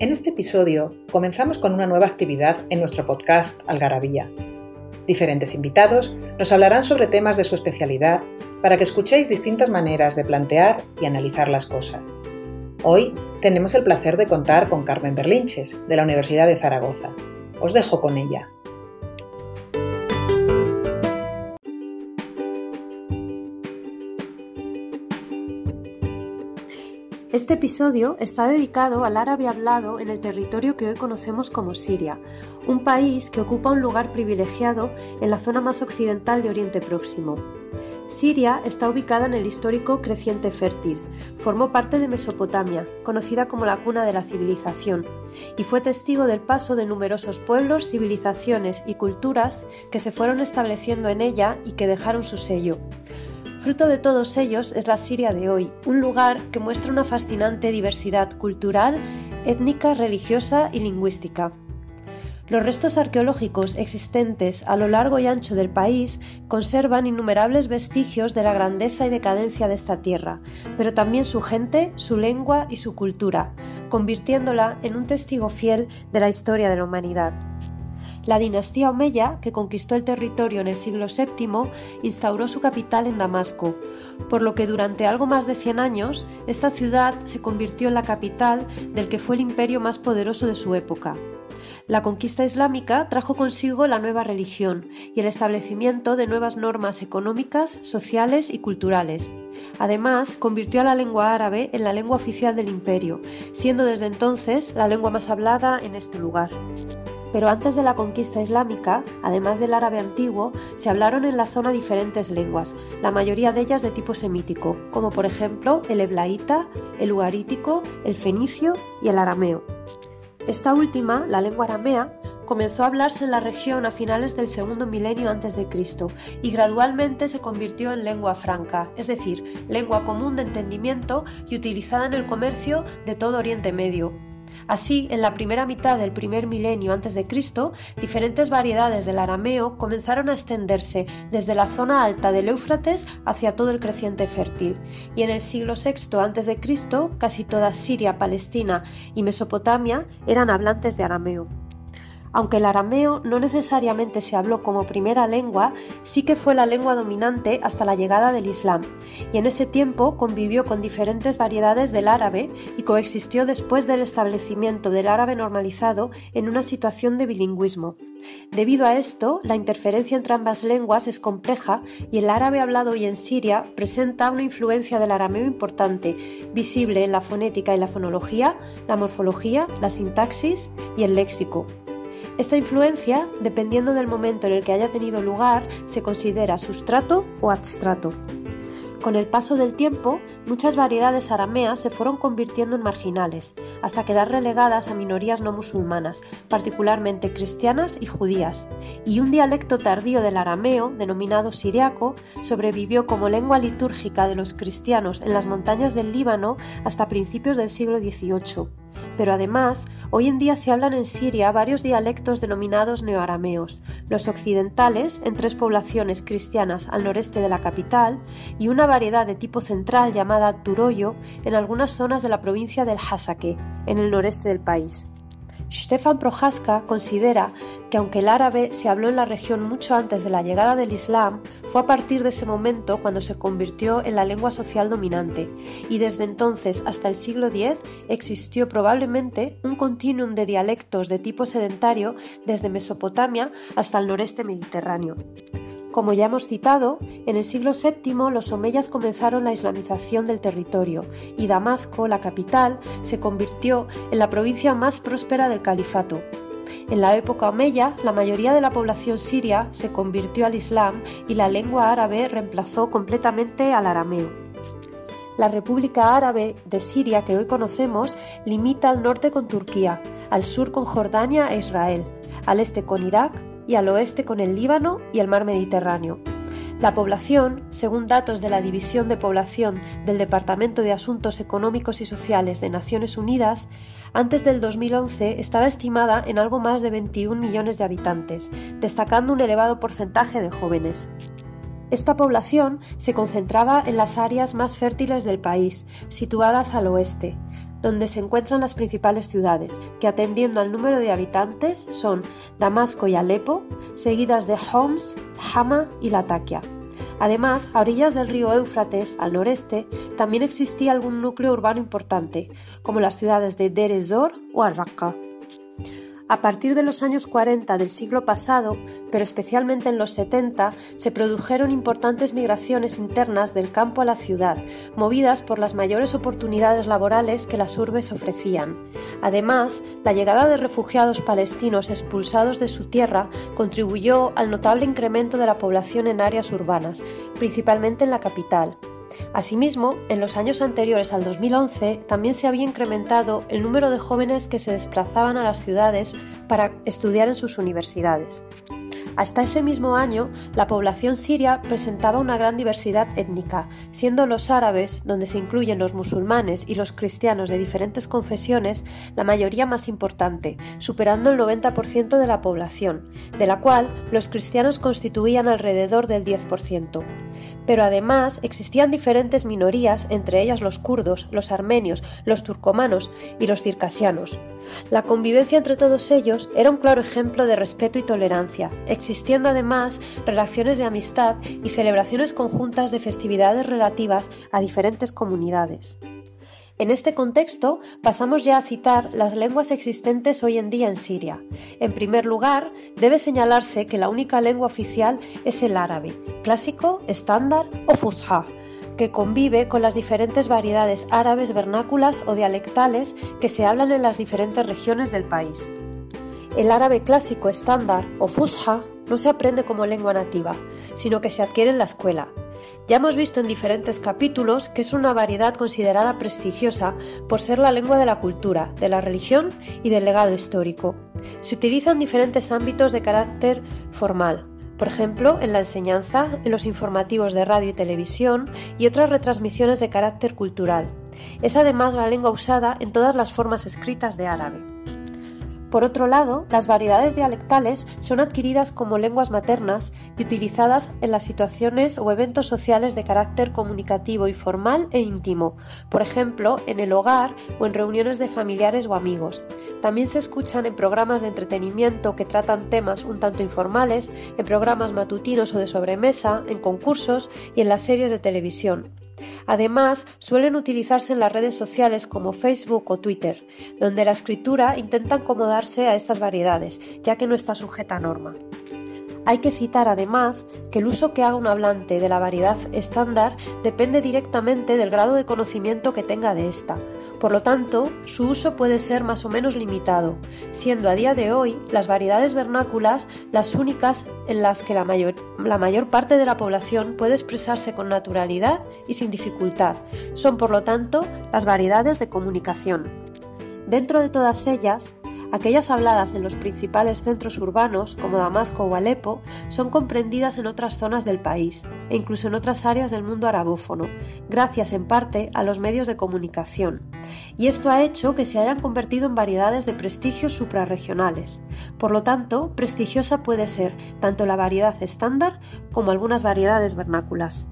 En este episodio comenzamos con una nueva actividad en nuestro podcast Algarabía. Diferentes invitados nos hablarán sobre temas de su especialidad para que escuchéis distintas maneras de plantear y analizar las cosas. Hoy tenemos el placer de contar con Carmen Berlinches, de la Universidad de Zaragoza. Os dejo con ella. Este episodio está dedicado al árabe hablado en el territorio que hoy conocemos como Siria, un país que ocupa un lugar privilegiado en la zona más occidental de Oriente Próximo. Siria está ubicada en el histórico Creciente Fértil, formó parte de Mesopotamia, conocida como la cuna de la civilización, y fue testigo del paso de numerosos pueblos, civilizaciones y culturas que se fueron estableciendo en ella y que dejaron su sello. Fruto de todos ellos es la Siria de hoy, un lugar que muestra una fascinante diversidad cultural, étnica, religiosa y lingüística. Los restos arqueológicos existentes a lo largo y ancho del país conservan innumerables vestigios de la grandeza y decadencia de esta tierra, pero también su gente, su lengua y su cultura, convirtiéndola en un testigo fiel de la historia de la humanidad. La dinastía Omeya, que conquistó el territorio en el siglo VII, instauró su capital en Damasco, por lo que durante algo más de 100 años esta ciudad se convirtió en la capital del que fue el imperio más poderoso de su época. La conquista islámica trajo consigo la nueva religión y el establecimiento de nuevas normas económicas, sociales y culturales. Además, convirtió a la lengua árabe en la lengua oficial del imperio, siendo desde entonces la lengua más hablada en este lugar. Pero antes de la conquista islámica, además del árabe antiguo, se hablaron en la zona diferentes lenguas, la mayoría de ellas de tipo semítico, como por ejemplo el heblaíta, el ugarítico, el fenicio y el arameo. Esta última, la lengua aramea, comenzó a hablarse en la región a finales del segundo milenio antes de Cristo y gradualmente se convirtió en lengua franca, es decir, lengua común de entendimiento y utilizada en el comercio de todo Oriente Medio, Así, en la primera mitad del primer milenio antes de Cristo, diferentes variedades del arameo comenzaron a extenderse desde la zona alta del Éufrates hacia todo el creciente fértil, y en el siglo VI antes de Cristo, casi toda Siria, Palestina y Mesopotamia eran hablantes de arameo. Aunque el arameo no necesariamente se habló como primera lengua, sí que fue la lengua dominante hasta la llegada del Islam, y en ese tiempo convivió con diferentes variedades del árabe y coexistió después del establecimiento del árabe normalizado en una situación de bilingüismo. Debido a esto, la interferencia entre ambas lenguas es compleja y el árabe hablado hoy en Siria presenta una influencia del arameo importante, visible en la fonética y la fonología, la morfología, la sintaxis y el léxico. Esta influencia, dependiendo del momento en el que haya tenido lugar, se considera sustrato o abstrato. Con el paso del tiempo, muchas variedades arameas se fueron convirtiendo en marginales, hasta quedar relegadas a minorías no musulmanas, particularmente cristianas y judías, y un dialecto tardío del arameo, denominado siriaco, sobrevivió como lengua litúrgica de los cristianos en las montañas del Líbano hasta principios del siglo XVIII. Pero además, hoy en día se hablan en Siria varios dialectos denominados neoarameos, los occidentales en tres poblaciones cristianas al noreste de la capital y una variedad de tipo central llamada Turoyo en algunas zonas de la provincia del Hasake, en el noreste del país. Stefan Prohaska considera que aunque el árabe se habló en la región mucho antes de la llegada del Islam, fue a partir de ese momento cuando se convirtió en la lengua social dominante, y desde entonces hasta el siglo X existió probablemente un continuum de dialectos de tipo sedentario desde Mesopotamia hasta el noreste mediterráneo. Como ya hemos citado, en el siglo VII los omeyas comenzaron la islamización del territorio y Damasco, la capital, se convirtió en la provincia más próspera del califato. En la época omeya, la mayoría de la población siria se convirtió al Islam y la lengua árabe reemplazó completamente al arameo. La República Árabe de Siria que hoy conocemos limita al norte con Turquía, al sur con Jordania e Israel, al este con Irak, y al oeste con el Líbano y el mar Mediterráneo. La población, según datos de la División de Población del Departamento de Asuntos Económicos y Sociales de Naciones Unidas, antes del 2011 estaba estimada en algo más de 21 millones de habitantes, destacando un elevado porcentaje de jóvenes. Esta población se concentraba en las áreas más fértiles del país, situadas al oeste, donde se encuentran las principales ciudades, que atendiendo al número de habitantes son Damasco y Alepo, seguidas de Homs, Hama y Latakia. Además, a orillas del río Éufrates, al noreste, también existía algún núcleo urbano importante, como las ciudades de Deir ez-Zor o Al-Raqqa. A partir de los años 40 del siglo pasado, pero especialmente en los 70, se produjeron importantes migraciones internas del campo a la ciudad, movidas por las mayores oportunidades laborales que las urbes ofrecían. Además, la llegada de refugiados palestinos expulsados de su tierra contribuyó al notable incremento de la población en áreas urbanas, principalmente en la capital. Asimismo, en los años anteriores al 2011 también se había incrementado el número de jóvenes que se desplazaban a las ciudades para estudiar en sus universidades. Hasta ese mismo año, la población siria presentaba una gran diversidad étnica, siendo los árabes, donde se incluyen los musulmanes y los cristianos de diferentes confesiones, la mayoría más importante, superando el 90% de la población, de la cual los cristianos constituían alrededor del 10% pero además existían diferentes minorías, entre ellas los kurdos, los armenios, los turcomanos y los circasianos. La convivencia entre todos ellos era un claro ejemplo de respeto y tolerancia, existiendo además relaciones de amistad y celebraciones conjuntas de festividades relativas a diferentes comunidades. En este contexto, pasamos ya a citar las lenguas existentes hoy en día en Siria. En primer lugar, debe señalarse que la única lengua oficial es el árabe, clásico, estándar o fusha, que convive con las diferentes variedades árabes vernáculas o dialectales que se hablan en las diferentes regiones del país. El árabe clásico estándar o fusha no se aprende como lengua nativa, sino que se adquiere en la escuela, ya hemos visto en diferentes capítulos que es una variedad considerada prestigiosa por ser la lengua de la cultura, de la religión y del legado histórico. Se utiliza en diferentes ámbitos de carácter formal, por ejemplo, en la enseñanza, en los informativos de radio y televisión y otras retransmisiones de carácter cultural. Es además la lengua usada en todas las formas escritas de árabe. Por otro lado, las variedades dialectales son adquiridas como lenguas maternas y utilizadas en las situaciones o eventos sociales de carácter comunicativo y formal e íntimo, por ejemplo, en el hogar o en reuniones de familiares o amigos. También se escuchan en programas de entretenimiento que tratan temas un tanto informales, en programas matutinos o de sobremesa, en concursos y en las series de televisión. Además, suelen utilizarse en las redes sociales como Facebook o Twitter, donde la escritura intenta acomodarse a estas variedades, ya que no está sujeta a norma. Hay que citar además que el uso que haga un hablante de la variedad estándar depende directamente del grado de conocimiento que tenga de esta. Por lo tanto, su uso puede ser más o menos limitado, siendo a día de hoy las variedades vernáculas las únicas en las que la mayor, la mayor parte de la población puede expresarse con naturalidad y sin dificultad. Son, por lo tanto, las variedades de comunicación. Dentro de todas ellas, Aquellas habladas en los principales centros urbanos, como Damasco o Alepo, son comprendidas en otras zonas del país e incluso en otras áreas del mundo arabófono, gracias en parte a los medios de comunicación. Y esto ha hecho que se hayan convertido en variedades de prestigio suprarregionales. Por lo tanto, prestigiosa puede ser tanto la variedad estándar como algunas variedades vernáculas.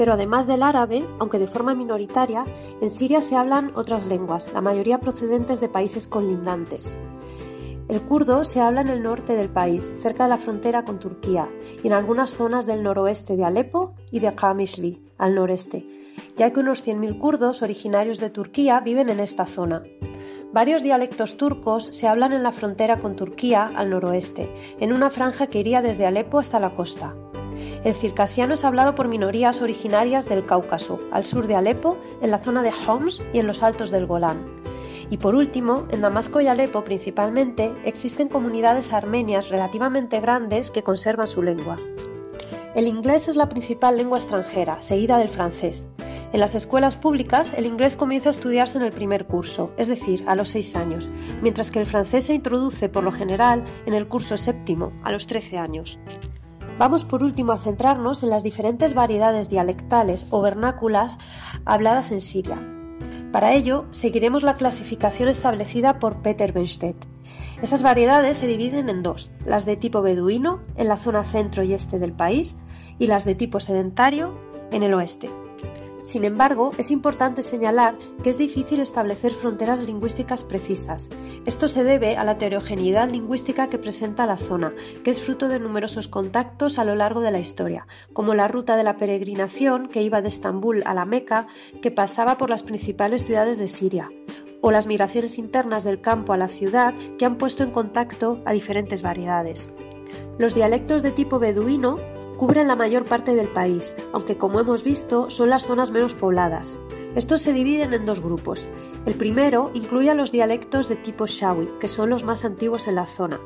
Pero además del árabe, aunque de forma minoritaria, en Siria se hablan otras lenguas, la mayoría procedentes de países colindantes. El kurdo se habla en el norte del país, cerca de la frontera con Turquía, y en algunas zonas del noroeste de Alepo y de Qamishli, al noreste, ya que unos 100.000 kurdos originarios de Turquía viven en esta zona. Varios dialectos turcos se hablan en la frontera con Turquía al noroeste, en una franja que iría desde Alepo hasta la costa. El circasiano es hablado por minorías originarias del Cáucaso, al sur de Alepo, en la zona de Homs y en los altos del Golán. Y por último, en Damasco y Alepo principalmente existen comunidades armenias relativamente grandes que conservan su lengua. El inglés es la principal lengua extranjera, seguida del francés. En las escuelas públicas el inglés comienza a estudiarse en el primer curso, es decir, a los 6 años, mientras que el francés se introduce por lo general en el curso séptimo, a los 13 años. Vamos por último a centrarnos en las diferentes variedades dialectales o vernáculas habladas en Siria. Para ello, seguiremos la clasificación establecida por Peter Benstedt. Estas variedades se dividen en dos, las de tipo beduino, en la zona centro y este del país, y las de tipo sedentario, en el oeste. Sin embargo, es importante señalar que es difícil establecer fronteras lingüísticas precisas. Esto se debe a la heterogeneidad lingüística que presenta la zona, que es fruto de numerosos contactos a lo largo de la historia, como la ruta de la peregrinación que iba de Estambul a la Meca, que pasaba por las principales ciudades de Siria, o las migraciones internas del campo a la ciudad que han puesto en contacto a diferentes variedades. Los dialectos de tipo beduino cubren la mayor parte del país, aunque como hemos visto son las zonas menos pobladas. Estos se dividen en dos grupos. El primero incluye a los dialectos de tipo shawi, que son los más antiguos en la zona.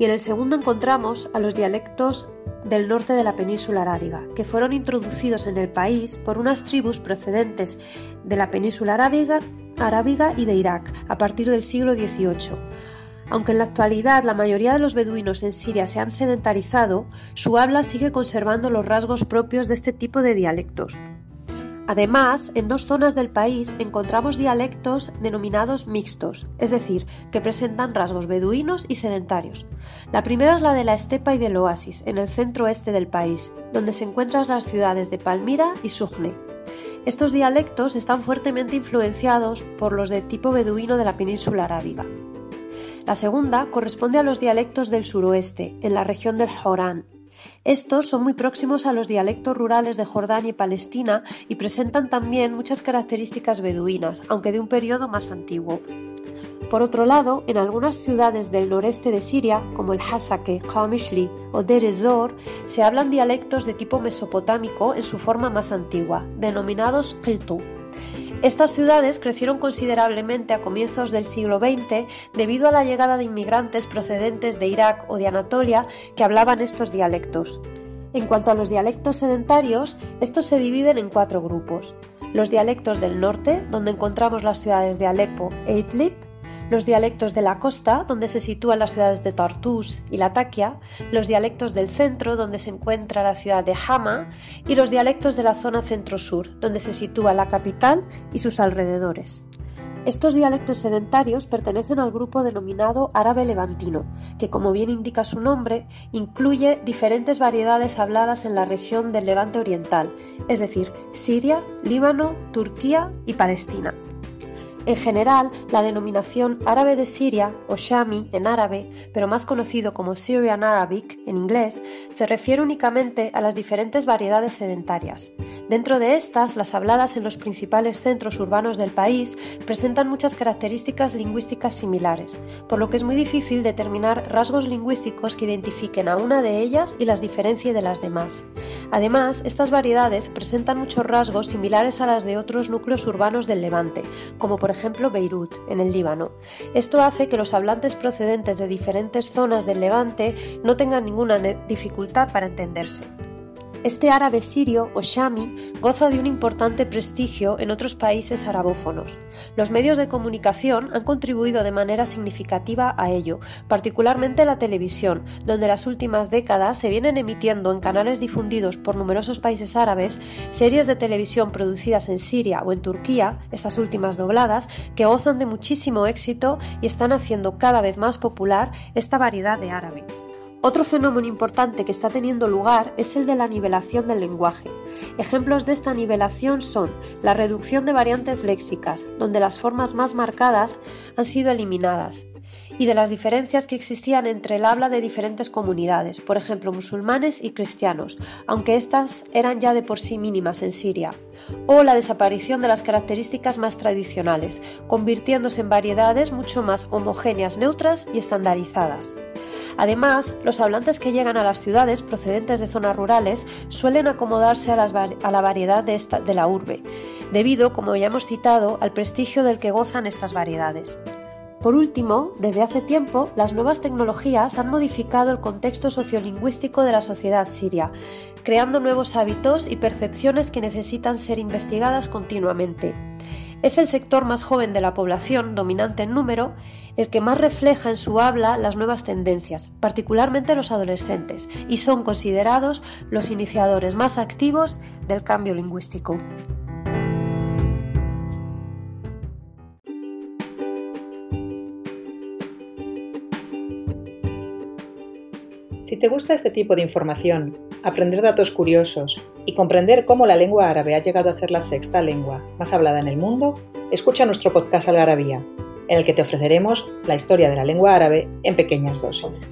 Y en el segundo encontramos a los dialectos del norte de la península arábiga, que fueron introducidos en el país por unas tribus procedentes de la península arábiga, arábiga y de Irak a partir del siglo XVIII. Aunque en la actualidad la mayoría de los beduinos en Siria se han sedentarizado, su habla sigue conservando los rasgos propios de este tipo de dialectos. Además, en dos zonas del país encontramos dialectos denominados mixtos, es decir, que presentan rasgos beduinos y sedentarios. La primera es la de la estepa y del oasis, en el centro este del país, donde se encuentran las ciudades de Palmira y Sujne. Estos dialectos están fuertemente influenciados por los de tipo beduino de la península arábiga. La segunda corresponde a los dialectos del suroeste, en la región del Jorán. Estos son muy próximos a los dialectos rurales de Jordania y Palestina y presentan también muchas características beduinas, aunque de un periodo más antiguo. Por otro lado, en algunas ciudades del noreste de Siria, como el Hasake, Qamishli o Deir Zor, se hablan dialectos de tipo mesopotámico en su forma más antigua, denominados Qiltu. Estas ciudades crecieron considerablemente a comienzos del siglo XX debido a la llegada de inmigrantes procedentes de Irak o de Anatolia que hablaban estos dialectos. En cuanto a los dialectos sedentarios, estos se dividen en cuatro grupos. Los dialectos del norte, donde encontramos las ciudades de Alepo e Idlib, los dialectos de la costa, donde se sitúan las ciudades de Tartus y Latakia, los dialectos del centro, donde se encuentra la ciudad de Hama, y los dialectos de la zona centro-sur, donde se sitúa la capital y sus alrededores. Estos dialectos sedentarios pertenecen al grupo denominado árabe levantino, que como bien indica su nombre, incluye diferentes variedades habladas en la región del Levante Oriental, es decir, Siria, Líbano, Turquía y Palestina. En general, la denominación árabe de Siria, o Shami en árabe, pero más conocido como Syrian Arabic en inglés, se refiere únicamente a las diferentes variedades sedentarias. Dentro de estas, las habladas en los principales centros urbanos del país presentan muchas características lingüísticas similares, por lo que es muy difícil determinar rasgos lingüísticos que identifiquen a una de ellas y las diferencie de las demás. Además, estas variedades presentan muchos rasgos similares a las de otros núcleos urbanos del Levante, como por ejemplo Beirut, en el Líbano. Esto hace que los hablantes procedentes de diferentes zonas del Levante no tengan ninguna dificultad para entenderse. Este árabe sirio o shami goza de un importante prestigio en otros países arabófonos. Los medios de comunicación han contribuido de manera significativa a ello, particularmente la televisión, donde las últimas décadas se vienen emitiendo en canales difundidos por numerosos países árabes series de televisión producidas en Siria o en Turquía, estas últimas dobladas, que gozan de muchísimo éxito y están haciendo cada vez más popular esta variedad de árabe. Otro fenómeno importante que está teniendo lugar es el de la nivelación del lenguaje. Ejemplos de esta nivelación son la reducción de variantes léxicas, donde las formas más marcadas han sido eliminadas, y de las diferencias que existían entre el habla de diferentes comunidades, por ejemplo musulmanes y cristianos, aunque éstas eran ya de por sí mínimas en Siria, o la desaparición de las características más tradicionales, convirtiéndose en variedades mucho más homogéneas, neutras y estandarizadas. Además, los hablantes que llegan a las ciudades procedentes de zonas rurales suelen acomodarse a, la variedad de, la urbe, debido, como ya hemos citado, al prestigio del que gozan estas variedades. Por último, desde hace tiempo, las nuevas tecnologías han modificado el contexto sociolingüístico de la sociedad siria, creando nuevos hábitos y percepciones que necesitan ser investigadas continuamente. Es el sector más joven de la población, dominante en número, el que más refleja en su habla las nuevas tendencias, particularmente los adolescentes, y son considerados los iniciadores más activos del cambio lingüístico. Si te gusta este tipo de información, aprender datos curiosos y comprender cómo la lengua árabe ha llegado a ser la sexta lengua más hablada en el mundo, escucha nuestro podcast Algarabía, en el que te ofreceremos la historia de la lengua árabe en pequeñas dosis.